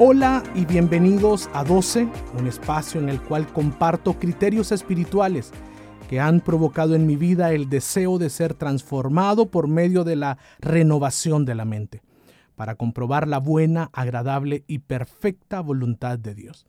Hola y bienvenidos a 12, un espacio en el cual comparto criterios espirituales que han provocado en mi vida el deseo de ser transformado por medio de la renovación de la mente, para comprobar la buena, agradable y perfecta voluntad de Dios.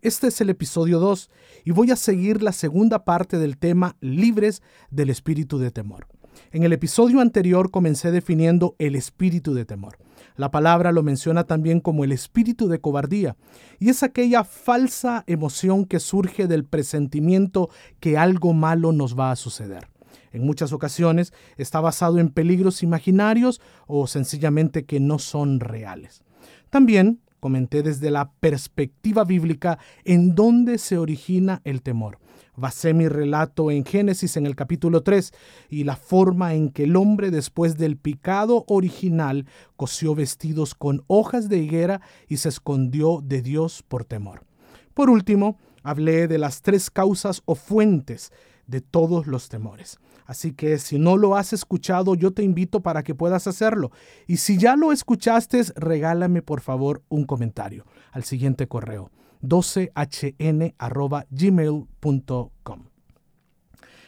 Este es el episodio 2 y voy a seguir la segunda parte del tema Libres del espíritu de temor. En el episodio anterior comencé definiendo el espíritu de temor. La palabra lo menciona también como el espíritu de cobardía, y es aquella falsa emoción que surge del presentimiento que algo malo nos va a suceder. En muchas ocasiones está basado en peligros imaginarios o sencillamente que no son reales. También comenté desde la perspectiva bíblica en dónde se origina el temor. Basé mi relato en Génesis en el capítulo 3 y la forma en que el hombre después del picado original cosió vestidos con hojas de higuera y se escondió de Dios por temor. Por último, hablé de las tres causas o fuentes de todos los temores. Así que si no lo has escuchado, yo te invito para que puedas hacerlo. Y si ya lo escuchaste, regálame por favor un comentario al siguiente correo 12hn.gmail.com.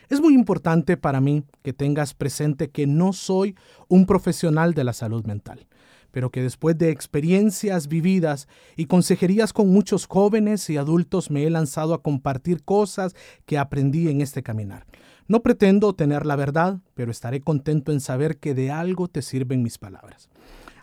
Es muy importante para mí que tengas presente que no soy un profesional de la salud mental, pero que después de experiencias vividas y consejerías con muchos jóvenes y adultos me he lanzado a compartir cosas que aprendí en este caminar. No pretendo tener la verdad, pero estaré contento en saber que de algo te sirven mis palabras.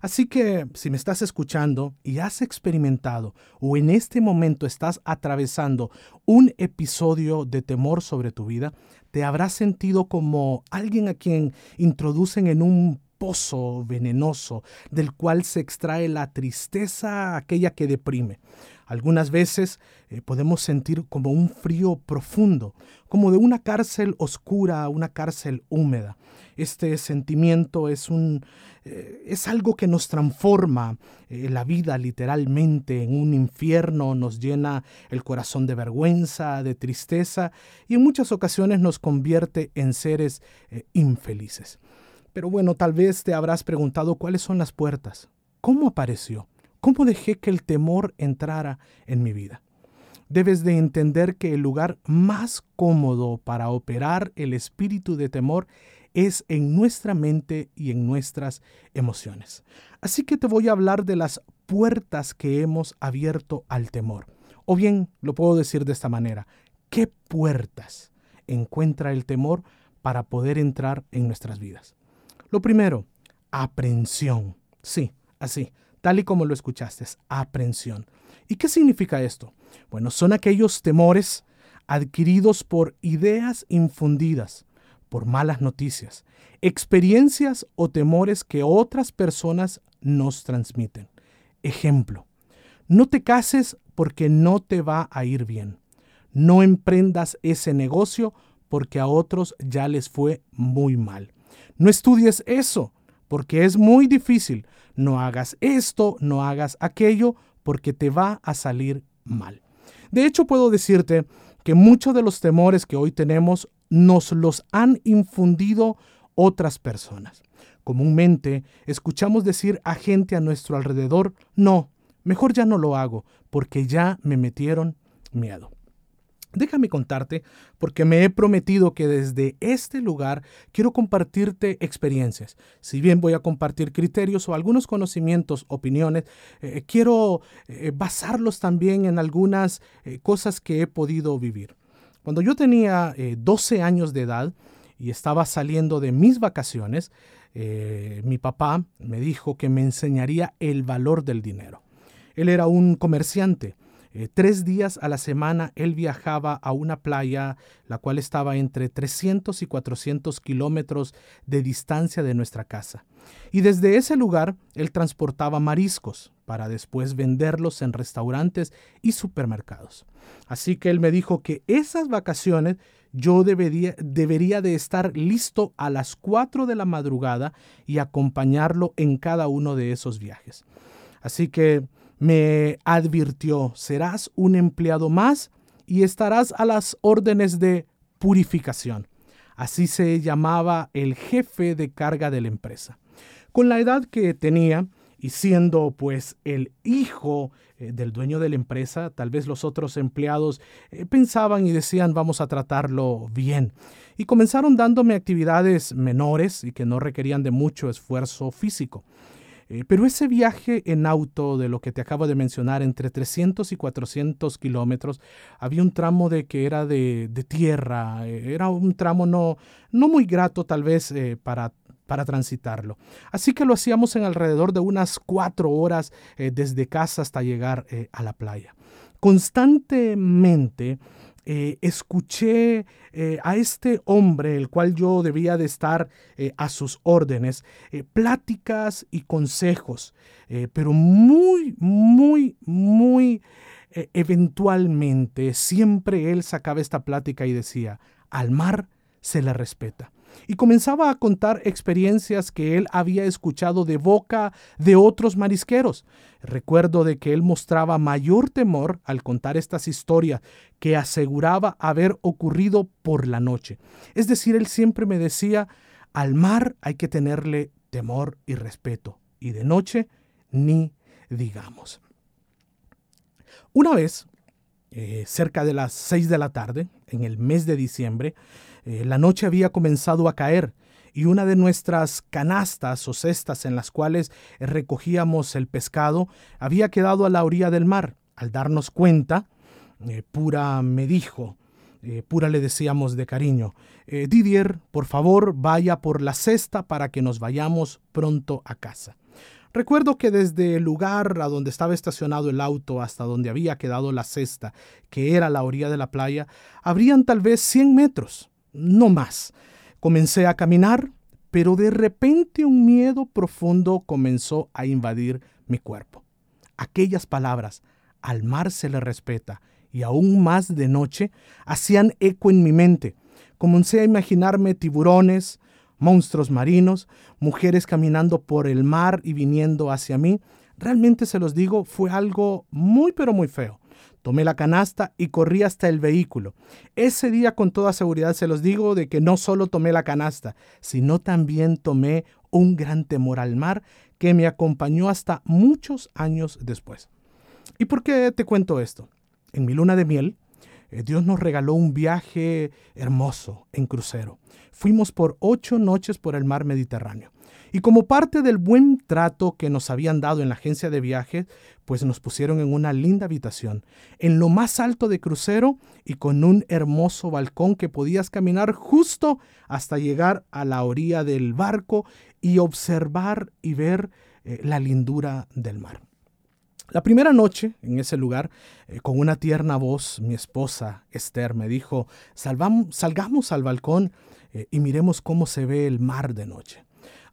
Así que si me estás escuchando y has experimentado o en este momento estás atravesando un episodio de temor sobre tu vida, te habrás sentido como alguien a quien introducen en un pozo venenoso del cual se extrae la tristeza, aquella que deprime. Algunas veces eh, podemos sentir como un frío profundo, como de una cárcel oscura, una cárcel húmeda. Este sentimiento es, un, eh, es algo que nos transforma eh, la vida literalmente en un infierno, nos llena el corazón de vergüenza, de tristeza y en muchas ocasiones nos convierte en seres infelices. Pero bueno, tal vez te habrás preguntado cuáles son las puertas, cómo apareció. ¿Cómo dejé que el temor entrara en mi vida? Debes de entender que el lugar más cómodo para operar el espíritu de temor es en nuestra mente y en nuestras emociones. Así que te voy a hablar de las puertas que hemos abierto al temor. O bien, lo puedo decir de esta manera, ¿qué puertas encuentra el temor para poder entrar en nuestras vidas? Lo primero, aprensión. Sí, así tal y como lo escuchaste, aprensión. ¿Y qué significa esto? Bueno, son aquellos temores adquiridos por ideas infundidas, por malas noticias, experiencias o temores que otras personas nos transmiten. Ejemplo, no te cases porque no te va a ir bien. No emprendas ese negocio porque a otros ya les fue muy mal. No estudies eso porque es muy difícil. No hagas esto, no hagas aquello, porque te va a salir mal. De hecho, puedo decirte que muchos de los temores que hoy tenemos nos los han infundido otras personas. Comúnmente escuchamos decir a gente a nuestro alrededor, no, mejor ya no lo hago, porque ya me metieron miedo. Déjame contarte, porque me he prometido que desde este lugar quiero compartirte experiencias. Si bien voy a compartir criterios o algunos conocimientos, opiniones, eh, quiero eh, basarlos también en algunas eh, cosas que he podido vivir. Cuando yo tenía 12 años de edad y estaba saliendo de mis vacaciones, mi papá me dijo que me enseñaría el valor del dinero. Él era un comerciante Eh, tres días a la semana él viajaba a una playa, la cual estaba entre 300 y 400 kilómetros de distancia de nuestra casa. Y desde ese lugar él transportaba mariscos para después venderlos en restaurantes y supermercados. Así que él me dijo que esas vacaciones yo debería, debería de estar listo a las 4 de la madrugada y acompañarlo en cada uno de esos viajes. Así que me advirtió, serás un empleado más y estarás a las órdenes de purificación. Así se llamaba el jefe de carga de la empresa. Con la edad que tenía y siendo pues el hijo eh, del dueño de la empresa, tal vez los otros empleados eh, pensaban y decían vamos a tratarlo bien. Y comenzaron dándome actividades menores y que no requerían de mucho esfuerzo físico. Eh, pero ese viaje en auto de lo que te acabo de mencionar, entre 300 y 400 kilómetros, había un tramo de que era de, tierra, eh, era un tramo no, no muy grato tal vez eh, para para transitarlo. Así que lo hacíamos en alrededor de unas cuatro horas desde casa hasta llegar a la playa. Constantemente eh, escuché eh, a este hombre, el cual yo debía de estar eh, a sus órdenes, pláticas y consejos, pero muy, muy, muy eventualmente, siempre él sacaba esta plática y decía, al mar se le respeta y comenzaba a contar experiencias que él había escuchado de boca de otros marisqueros. Recuerdo de que él mostraba mayor temor al contar estas historias que aseguraba haber ocurrido por la noche. Es decir, él siempre me decía, al mar hay que tenerle temor y respeto, y de noche ni digamos. Una vez, eh, cerca de las seis de la tarde, en el mes de diciembre, eh, la noche había comenzado a caer y una de nuestras canastas o cestas en las cuales recogíamos el pescado había quedado a la orilla del mar. Al darnos cuenta, eh, Pura me dijo, eh, Pura le decíamos de cariño, Didier, por favor, vaya por la cesta para que nos vayamos pronto a casa. Recuerdo que desde el lugar a donde estaba estacionado el auto hasta donde había quedado la cesta, que era la orilla de la playa, habrían tal vez 100 metros no más. Comencé a caminar, pero de repente un miedo profundo comenzó a invadir mi cuerpo. Aquellas palabras, al mar se le respeta, y aún más de noche, hacían eco en mi mente. Comencé a imaginarme tiburones, monstruos marinos, mujeres caminando por el mar y viniendo hacia mí. Realmente se los digo, fue algo muy pero muy feo. Tomé la canasta y corrí hasta el vehículo. Ese día con toda seguridad se los digo de que no solo tomé la canasta, sino también tomé un gran temor al mar que me acompañó hasta muchos años después. ¿Y por qué te cuento esto? En mi luna de miel, Dios nos regaló un viaje hermoso en crucero. Fuimos por ocho noches por el mar Mediterráneo. Y como parte del buen trato que nos habían dado en la agencia de viajes, pues nos pusieron en una linda habitación, en lo más alto de crucero y con un hermoso balcón que podías caminar justo hasta llegar a la orilla del barco y observar y ver eh, la lindura del mar. La primera noche en ese lugar, eh, con una tierna voz, mi esposa Esther me dijo, salgamos al balcón eh, y miremos cómo se ve el mar de noche.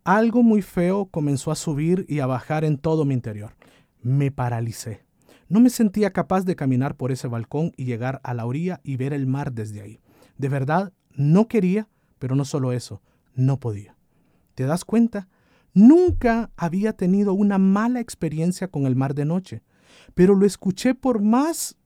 Algo muy feo comenzó a subir y a bajar en todo mi interior. Me paralicé. No me sentía capaz de caminar por ese balcón y llegar a la orilla y ver el mar desde ahí. De verdad, no quería, pero no solo eso, no podía. ¿Te das cuenta? Nunca había tenido una mala experiencia con el mar de noche, pero lo escuché por más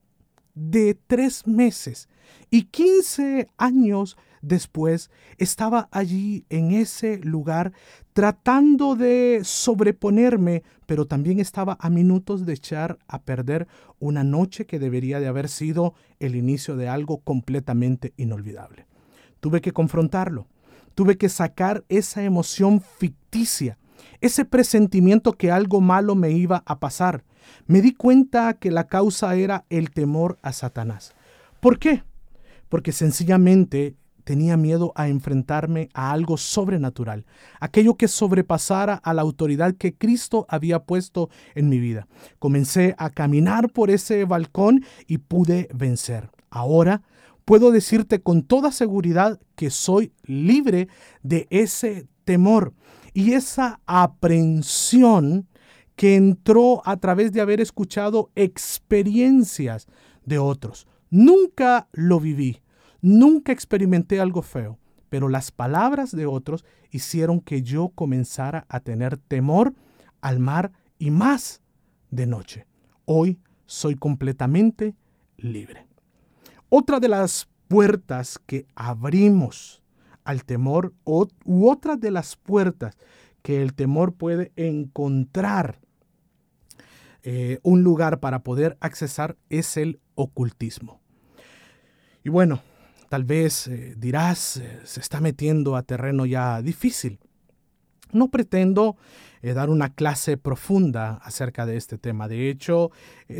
de tres meses y quince años después estaba allí en ese lugar tratando de sobreponerme, pero también estaba a minutos de echar a perder una noche que debería de haber sido el inicio de algo completamente inolvidable. Tuve que confrontarlo, tuve que sacar esa emoción ficticia, ese presentimiento que algo malo me iba a pasar. Me di cuenta que la causa era el temor a Satanás. ¿Por qué? Porque sencillamente tenía miedo a enfrentarme a algo sobrenatural, aquello que sobrepasara a la autoridad que Cristo había puesto en mi vida. Comencé a caminar por ese balcón y pude vencer. Ahora puedo decirte con toda seguridad que soy libre de ese temor y esa aprensión que entró a través de haber escuchado experiencias de otros. Nunca lo viví, nunca experimenté algo feo, pero las palabras de otros hicieron que yo comenzara a tener temor al mar y más de noche. Hoy soy completamente libre. Otra de las puertas que abrimos al temor u otra de las puertas que el temor puede encontrar eh, un lugar para poder accesar es el ocultismo. Y bueno, tal vez eh, dirás, eh, se está metiendo a terreno ya difícil. No pretendo eh, dar una clase profunda acerca de este tema. De hecho,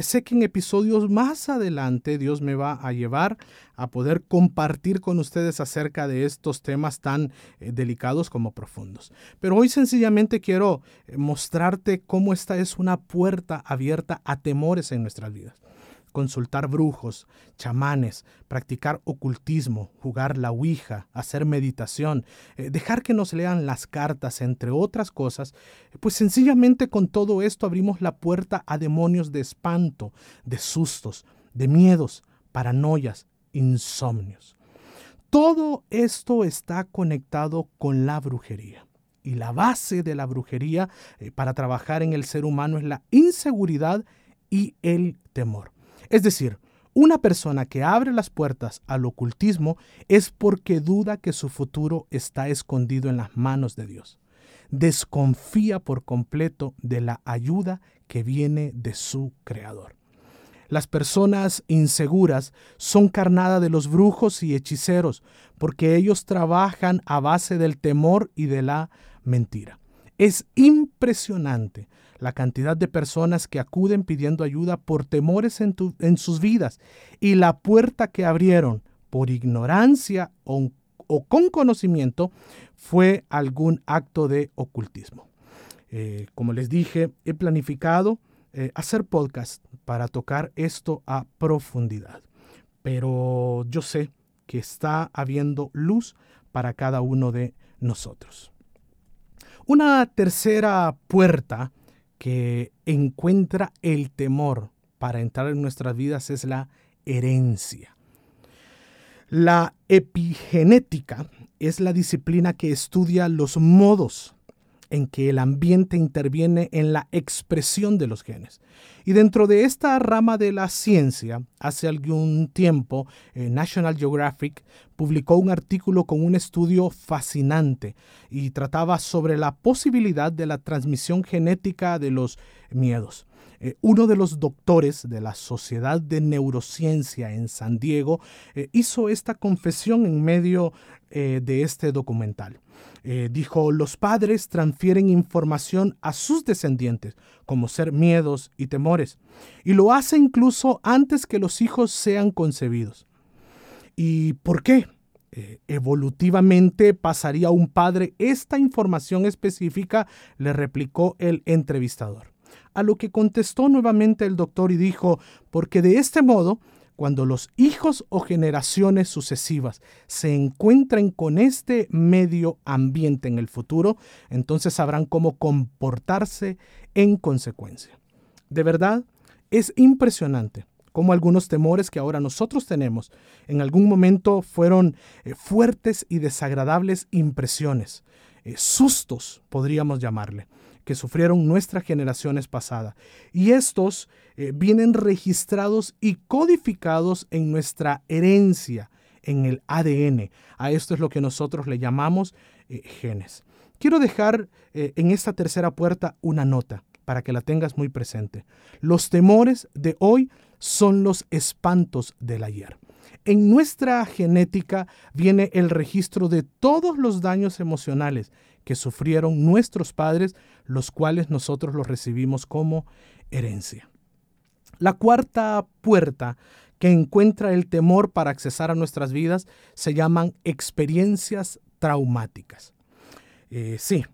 sé que en episodios más adelante Dios me va a llevar a poder compartir con ustedes acerca de estos temas tan delicados como profundos. Pero hoy sencillamente quiero mostrarte cómo esta es una puerta abierta a temores en nuestras vidas consultar brujos, chamanes, practicar ocultismo, jugar la ouija, hacer meditación, eh, dejar que nos lean las cartas, entre otras cosas, pues sencillamente con todo esto abrimos la puerta a demonios de espanto, de sustos, de miedos, paranoias, insomnios. Todo esto está conectado con la brujería. Y la base de la brujería eh, para trabajar en el ser humano es la inseguridad y el temor. Es decir, una persona que abre las puertas al ocultismo es porque duda que su futuro está escondido en las manos de Dios. Desconfía por completo de la ayuda que viene de su Creador. Las personas inseguras son carnada de los brujos y hechiceros porque ellos trabajan a base del temor y de la mentira. Es impresionante la cantidad de personas que acuden pidiendo ayuda por temores en, sus vidas y la puerta que abrieron por ignorancia o, con conocimiento fue algún acto de ocultismo. Eh, como les dije, he planificado eh, hacer podcast para tocar esto a profundidad, pero yo sé que está habiendo luz para cada uno de nosotros. Una tercera puerta que encuentra el temor para entrar en nuestras vidas es la herencia. La epigenética es la disciplina que estudia los modos en que el ambiente interviene en la expresión de los genes. Y dentro de esta rama de la ciencia, hace algún tiempo, eh, National Geographic publicó un artículo con un estudio fascinante y trataba sobre la posibilidad de la transmisión genética de los miedos. Eh, uno de los doctores de la Sociedad de Neurociencia en San Diego eh, hizo esta confesión en medio de este documental. Eh, dijo, los padres transfieren información a sus descendientes, como ser miedos y temores, y lo hace incluso antes que los hijos sean concebidos. ¿Y por qué? Eh, evolutivamente pasaría un padre esta información específica, le replicó el entrevistador. A lo que contestó nuevamente el doctor y dijo, porque de este modo cuando los hijos o generaciones sucesivas se encuentren con este medio ambiente en el futuro, entonces sabrán cómo comportarse en consecuencia. De verdad, es impresionante cómo algunos temores que ahora nosotros tenemos en algún momento fueron eh, fuertes y desagradables impresiones, eh, sustos podríamos llamarle que sufrieron nuestras generaciones pasadas. Y estos eh, vienen registrados y codificados en nuestra herencia, en el ADN. A esto es lo que nosotros le llamamos eh, genes. Quiero dejar eh, en esta tercera puerta una nota para que la tengas muy presente. Los temores de hoy son los espantos del ayer. En nuestra genética viene el registro de todos los daños emocionales que sufrieron nuestros padres, los cuales nosotros los recibimos como herencia. La cuarta puerta que encuentra el temor para accesar a nuestras vidas se llaman experiencias traumáticas. Eh, sí,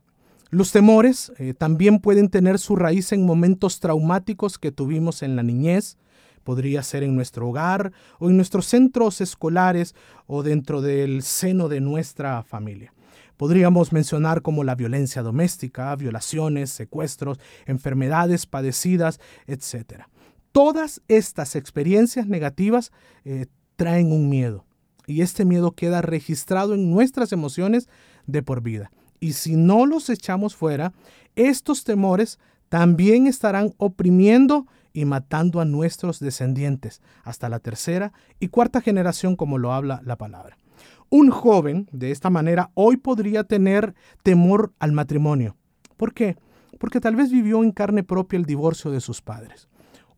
los temores eh, también pueden tener su raíz en momentos traumáticos que tuvimos en la niñez, podría ser en nuestro hogar o en nuestros centros escolares o dentro del seno de nuestra familia. Podríamos mencionar como la violencia doméstica, violaciones, secuestros, enfermedades padecidas, etc. Todas estas experiencias negativas eh, traen un miedo y este miedo queda registrado en nuestras emociones de por vida. Y si no los echamos fuera, estos temores también estarán oprimiendo y matando a nuestros descendientes hasta la tercera y cuarta generación como lo habla la palabra. Un joven de esta manera hoy podría tener temor al matrimonio. ¿Por qué? Porque tal vez vivió en carne propia el divorcio de sus padres.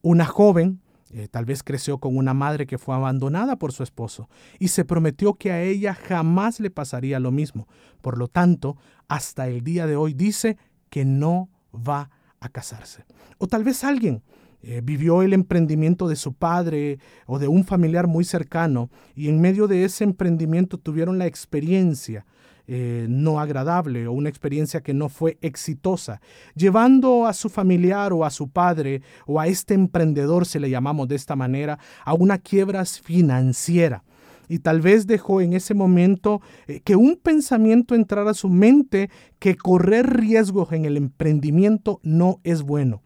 Una joven eh, tal vez creció con una madre que fue abandonada por su esposo y se prometió que a ella jamás le pasaría lo mismo. Por lo tanto, hasta el día de hoy dice que no va a casarse. O tal vez alguien eh, vivió el emprendimiento de su padre o de un familiar muy cercano y en medio de ese emprendimiento tuvieron la experiencia eh, no agradable o una experiencia que no fue exitosa, llevando a su familiar o a su padre o a este emprendedor, se le llamamos de esta manera, a una quiebra financiera y tal vez dejó en ese momento eh, que un pensamiento entrara a su mente que correr riesgos en el emprendimiento no es bueno.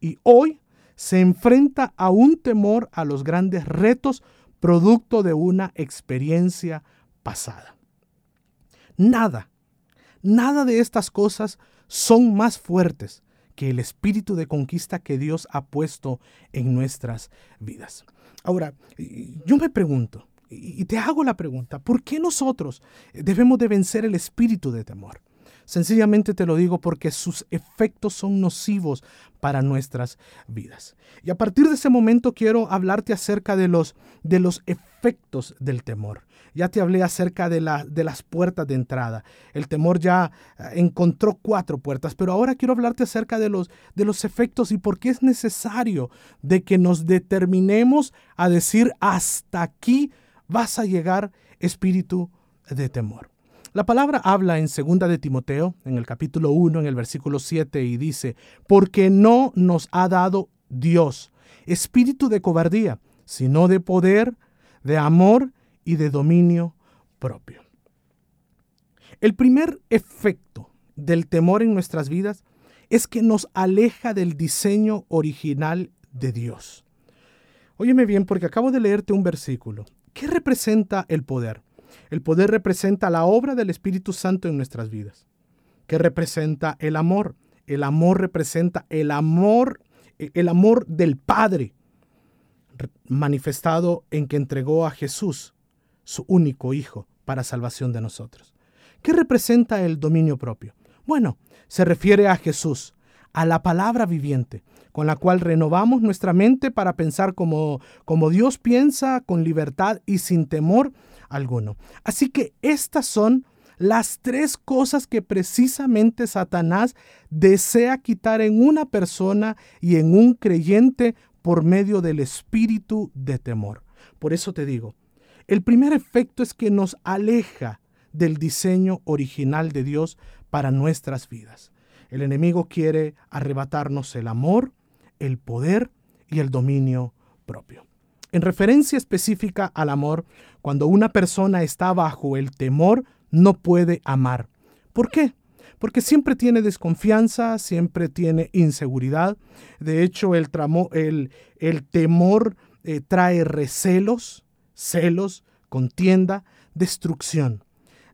Y hoy se enfrenta a un temor a los grandes retos producto de una experiencia pasada. Nada, nada de estas cosas son más fuertes que el espíritu de conquista que Dios ha puesto en nuestras vidas. Ahora, yo me pregunto, y te hago la pregunta, ¿por qué nosotros debemos de vencer el espíritu de temor? Sencillamente te lo digo porque sus efectos son nocivos para nuestras vidas. Y a partir de ese momento quiero hablarte acerca de los, de los efectos del temor. Ya te hablé acerca de, la, de las puertas de entrada. El temor ya eh, encontró cuatro puertas, pero ahora quiero hablarte acerca de los, de los efectos y por qué es necesario de que nos determinemos a decir hasta aquí vas a llegar espíritu de temor. La palabra habla en 2 de Timoteo, en el capítulo 1, en el versículo 7, y dice, porque no nos ha dado Dios espíritu de cobardía, sino de poder, de amor y de dominio propio. El primer efecto del temor en nuestras vidas es que nos aleja del diseño original de Dios. Óyeme bien porque acabo de leerte un versículo. ¿Qué representa el poder? El poder representa la obra del Espíritu Santo en nuestras vidas. ¿Qué representa el amor? El amor representa el amor, el amor del Padre manifestado en que entregó a Jesús, su único Hijo, para salvación de nosotros. ¿Qué representa el dominio propio? Bueno, se refiere a Jesús, a la palabra viviente, con la cual renovamos nuestra mente para pensar como, como Dios piensa, con libertad y sin temor alguno. Así que estas son las tres cosas que precisamente Satanás desea quitar en una persona y en un creyente por medio del espíritu de temor. Por eso te digo, el primer efecto es que nos aleja del diseño original de Dios para nuestras vidas. El enemigo quiere arrebatarnos el amor, el poder y el dominio propio. En referencia específica al amor, cuando una persona está bajo el temor, no puede amar. ¿Por qué? Porque siempre tiene desconfianza, siempre tiene inseguridad. De hecho, el, temor eh, trae recelos, celos, contienda, destrucción.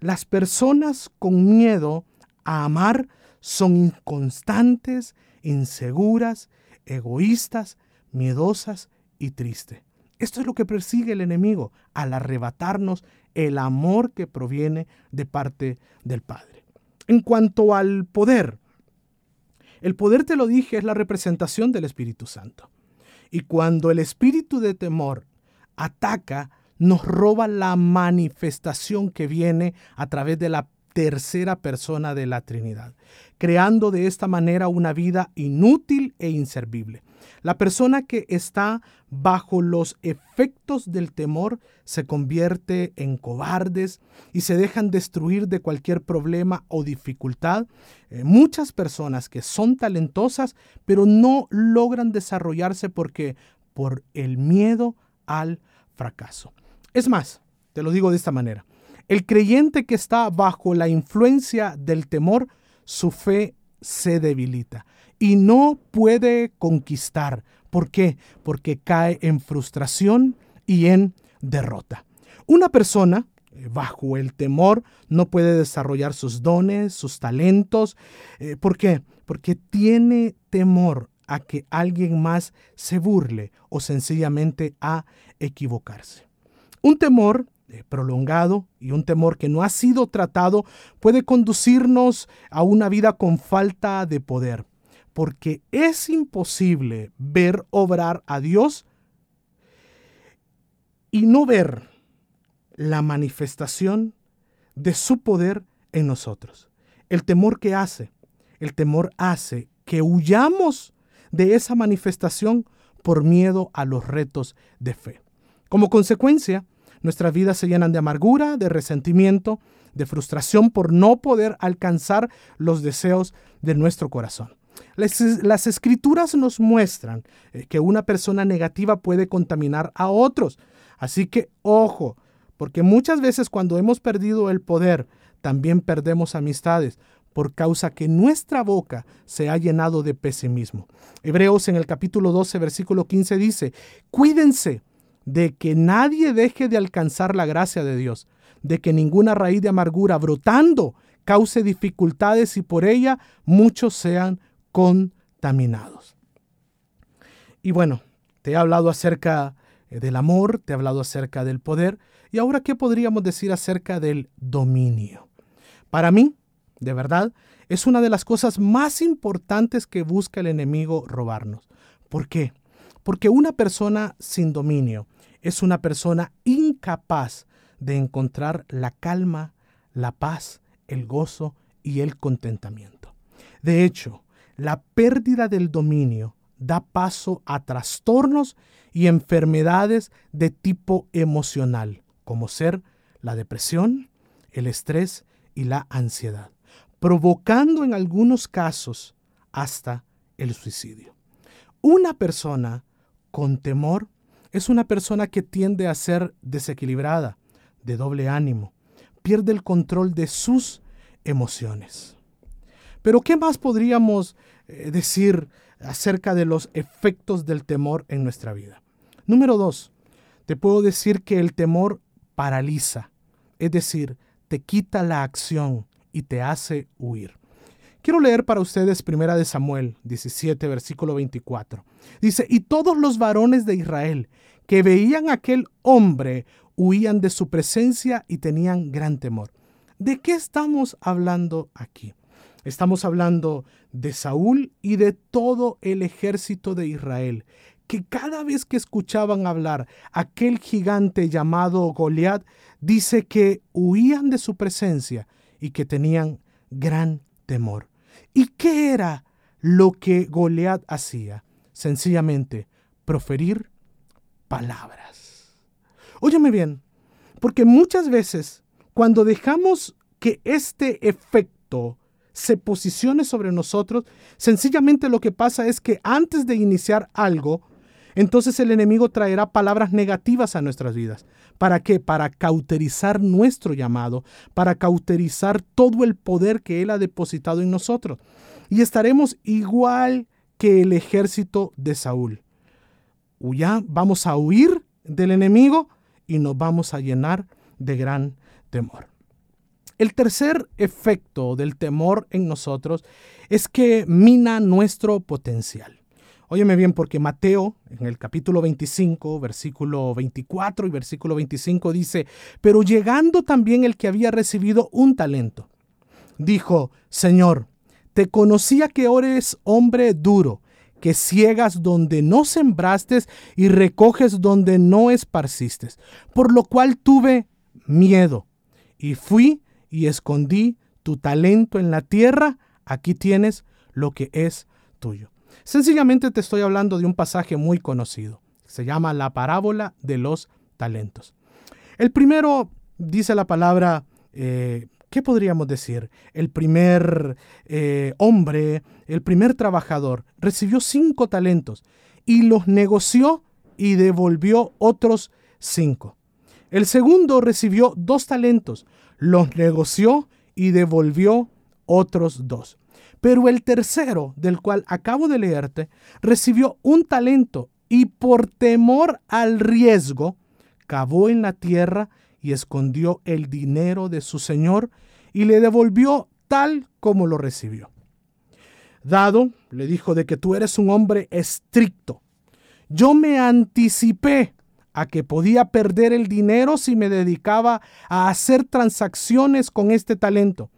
Las personas con miedo a amar son inconstantes, inseguras, egoístas, miedosas y tristes. Esto es lo que persigue el enemigo al arrebatarnos el amor que proviene de parte del Padre. En cuanto al poder, el poder, te lo dije, es la representación del Espíritu Santo. Y cuando el espíritu de temor ataca, nos roba la manifestación que viene a través de la tercera persona de la Trinidad. creando de esta manera una vida inútil e inservible. La persona que está bajo los efectos del temor se convierte en cobardes y se dejan destruir de cualquier problema o dificultad. Eh, muchas personas que son talentosas pero no logran desarrollarse porque por el miedo al fracaso. Es más, te lo digo de esta manera. El creyente que está bajo la influencia del temor, su fe se debilita y no puede conquistar. ¿Por qué? Porque cae en frustración y en derrota. Una persona eh, bajo el temor no puede desarrollar sus dones, sus talentos. Eh, ¿Por qué? Porque tiene temor a que alguien más se burle o sencillamente a equivocarse. Un temor eh, prolongado y un temor que no ha sido tratado puede conducirnos a una vida con falta de poder porque es imposible ver obrar a Dios y no ver la manifestación de su poder en nosotros. El temor que hace, el temor hace que huyamos de esa manifestación por miedo a los retos de fe. Como consecuencia, nuestras vidas se llenan de amargura, de resentimiento, de frustración por no poder alcanzar los deseos de nuestro corazón. Las, escrituras nos muestran eh, que una persona negativa puede contaminar a otros. Así que ojo, porque muchas veces cuando hemos perdido el poder, también perdemos amistades por causa que nuestra boca se ha llenado de pesimismo. Hebreos en el capítulo 12, versículo 15 dice, cuídense de que nadie deje de alcanzar la gracia de Dios, de que ninguna raíz de amargura brotando cause dificultades y por ella muchos sean contaminados. Y bueno, te he hablado acerca eh, del amor, te he hablado acerca del poder, y ahora, ¿qué podríamos decir acerca del dominio? Para mí, de verdad, es una de las cosas más importantes que busca el enemigo robarnos. ¿Por qué? Porque una persona sin dominio es una persona incapaz de encontrar la calma, la paz, el gozo y el contentamiento. De hecho, la pérdida del dominio da paso a trastornos y enfermedades de tipo emocional, como ser la depresión, el estrés y la ansiedad, provocando en algunos casos hasta el suicidio. Una persona con temor es una persona que tiende a ser desequilibrada, de doble ánimo, pierde el control de sus emociones. Pero ¿qué más podríamos eh, decir acerca de los efectos del temor en nuestra vida? Número dos, te puedo decir que el temor paraliza, es decir, te quita la acción y te hace huir. Quiero leer para ustedes Primera de Samuel 17, versículo 24. Dice, y todos los varones de Israel que veían a aquel hombre huían de su presencia y tenían gran temor. ¿De qué estamos hablando aquí? Estamos hablando de Saúl y de todo el ejército de Israel, que cada vez que escuchaban hablar aquel gigante llamado Goliat, dice que huían de su presencia y que tenían gran temor. ¿Y qué era lo que Goliat hacía? Sencillamente proferir palabras. Óyeme bien, porque muchas veces cuando dejamos que este efecto se posicione sobre nosotros, sencillamente lo que pasa es que antes de iniciar algo, entonces el enemigo traerá palabras negativas a nuestras vidas. ¿Para qué? Para cauterizar nuestro llamado, para cauterizar todo el poder que Él ha depositado en nosotros. Y estaremos igual que el ejército de Saúl. Vamos a huir del enemigo y nos vamos a llenar de gran temor. El tercer efecto del temor en nosotros es que mina nuestro potencial. Óyeme bien, porque Mateo, en el capítulo 25, versículo 24 y versículo 25 dice, pero llegando también el que había recibido un talento, dijo, Señor, te conocía que eres hombre duro, que ciegas donde no sembraste y recoges donde no esparciste, por lo cual tuve miedo y fui y escondí tu talento en la tierra, aquí tienes lo que es tuyo. Sencillamente te estoy hablando de un pasaje muy conocido. Se llama la parábola de los talentos. El primero dice la palabra, eh, ¿qué podríamos decir? El primer eh, hombre, el primer trabajador, recibió cinco talentos y los negoció y devolvió otros cinco. El segundo recibió dos talentos, los negoció y devolvió otros dos. Pero el tercero, del cual acabo de leerte, recibió un talento y por temor al riesgo, cavó en la tierra y escondió el dinero de su señor y le devolvió tal como lo recibió. Dado, le dijo de que tú eres un hombre estricto. Yo me anticipé a que podía perder el dinero si me dedicaba a hacer transacciones con este talento,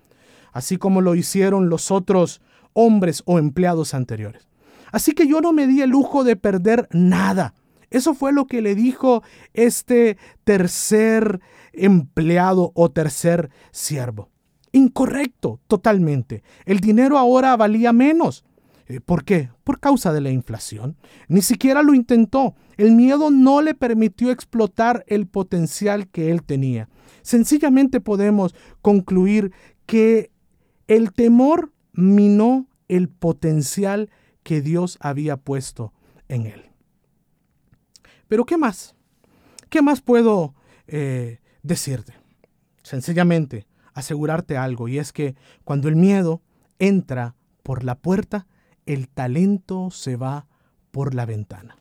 así como lo hicieron los otros hombres o empleados anteriores. Así que yo no me di el lujo de perder nada. Eso fue lo que le dijo este tercer empleado o tercer siervo. Incorrecto, totalmente. El dinero ahora valía menos. Eh, ¿Por qué? Por causa de la inflación. Ni siquiera lo intentó. El miedo no le permitió explotar el potencial que él tenía. Sencillamente podemos concluir que el temor minó el potencial que Dios había puesto en él. Pero ¿qué más? ¿Qué más puedo eh, decirte? Sencillamente asegurarte algo y es que cuando el miedo entra por la puerta, el talento se va por la ventana.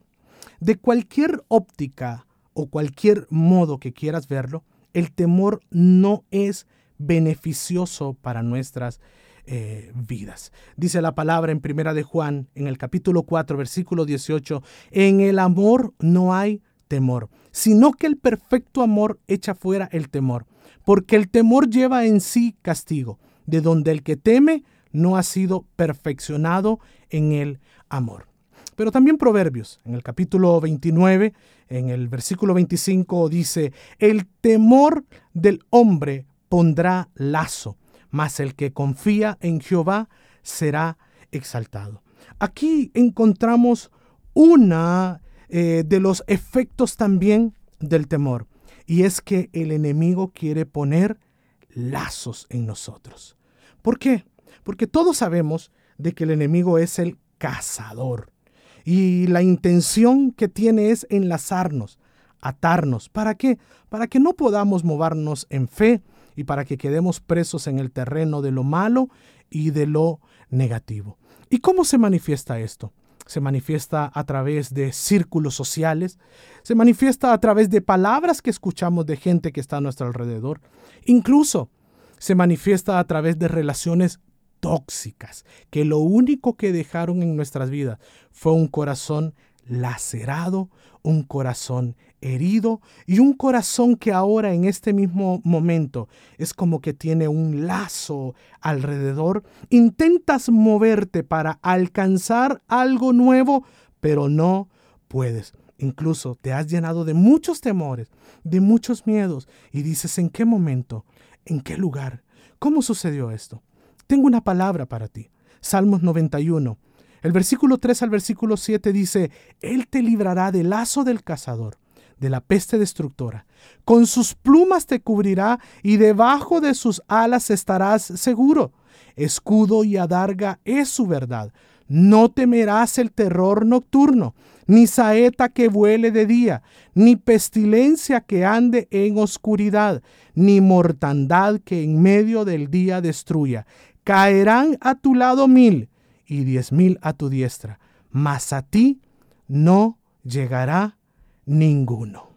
De cualquier óptica o cualquier modo que quieras verlo, el temor no es beneficioso para nuestras eh, vidas. Dice la palabra en Primera de Juan, en el capítulo 4, versículo 18, en el amor no hay temor, sino que el perfecto amor echa fuera el temor, porque el temor lleva en sí castigo, de donde el que teme no ha sido perfeccionado en el amor. Pero también Proverbios, en el capítulo 29, en el versículo 25, dice, el temor del hombre pondrá lazo, mas el que confía en Jehová será exaltado. Aquí encontramos una eh, de los efectos también del temor, y es que el enemigo quiere poner lazos en nosotros. ¿Por qué? Porque todos sabemos de que el enemigo es el cazador. Y la intención que tiene es enlazarnos, atarnos. ¿Para qué? Para que no podamos movernos en fe y para que quedemos presos en el terreno de lo malo y de lo negativo. ¿Y cómo se manifiesta esto? Se manifiesta a través de círculos sociales, se manifiesta a través de palabras que escuchamos de gente que está a nuestro alrededor, incluso se manifiesta a través de relaciones tóxicas, que lo único que dejaron en nuestras vidas fue un corazón lacerado, un corazón herido y un corazón que ahora en este mismo momento es como que tiene un lazo alrededor. Intentas moverte para alcanzar algo nuevo, pero no puedes. Incluso te has llenado de muchos temores, de muchos miedos y dices, ¿en qué momento? ¿En qué lugar? ¿Cómo sucedió esto? Tengo una palabra para ti. Salmos 91. El versículo 3 al versículo 7 dice, Él te librará del lazo del cazador, de la peste destructora. Con sus plumas te cubrirá y debajo de sus alas estarás seguro. Escudo y adarga es su verdad. No temerás el terror nocturno, ni saeta que vuele de día, ni pestilencia que ande en oscuridad, ni mortandad que en medio del día destruya. Caerán a tu lado mil y diez mil a tu diestra, mas a ti no llegará ninguno.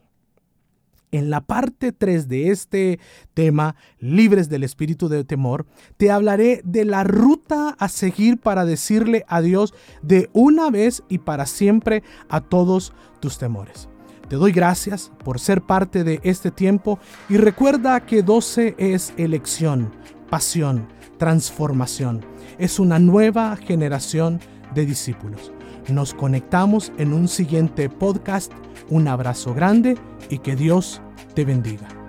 En la parte 3 de este tema, Libres del Espíritu de Temor, te hablaré de la ruta a seguir para decirle adiós de una vez y para siempre a todos tus temores. Te doy gracias por ser parte de este tiempo y recuerda que 12 es elección, pasión, transformación. Es una nueva generación de discípulos. Nos conectamos en un siguiente podcast. Un abrazo grande y que Dios te bendiga.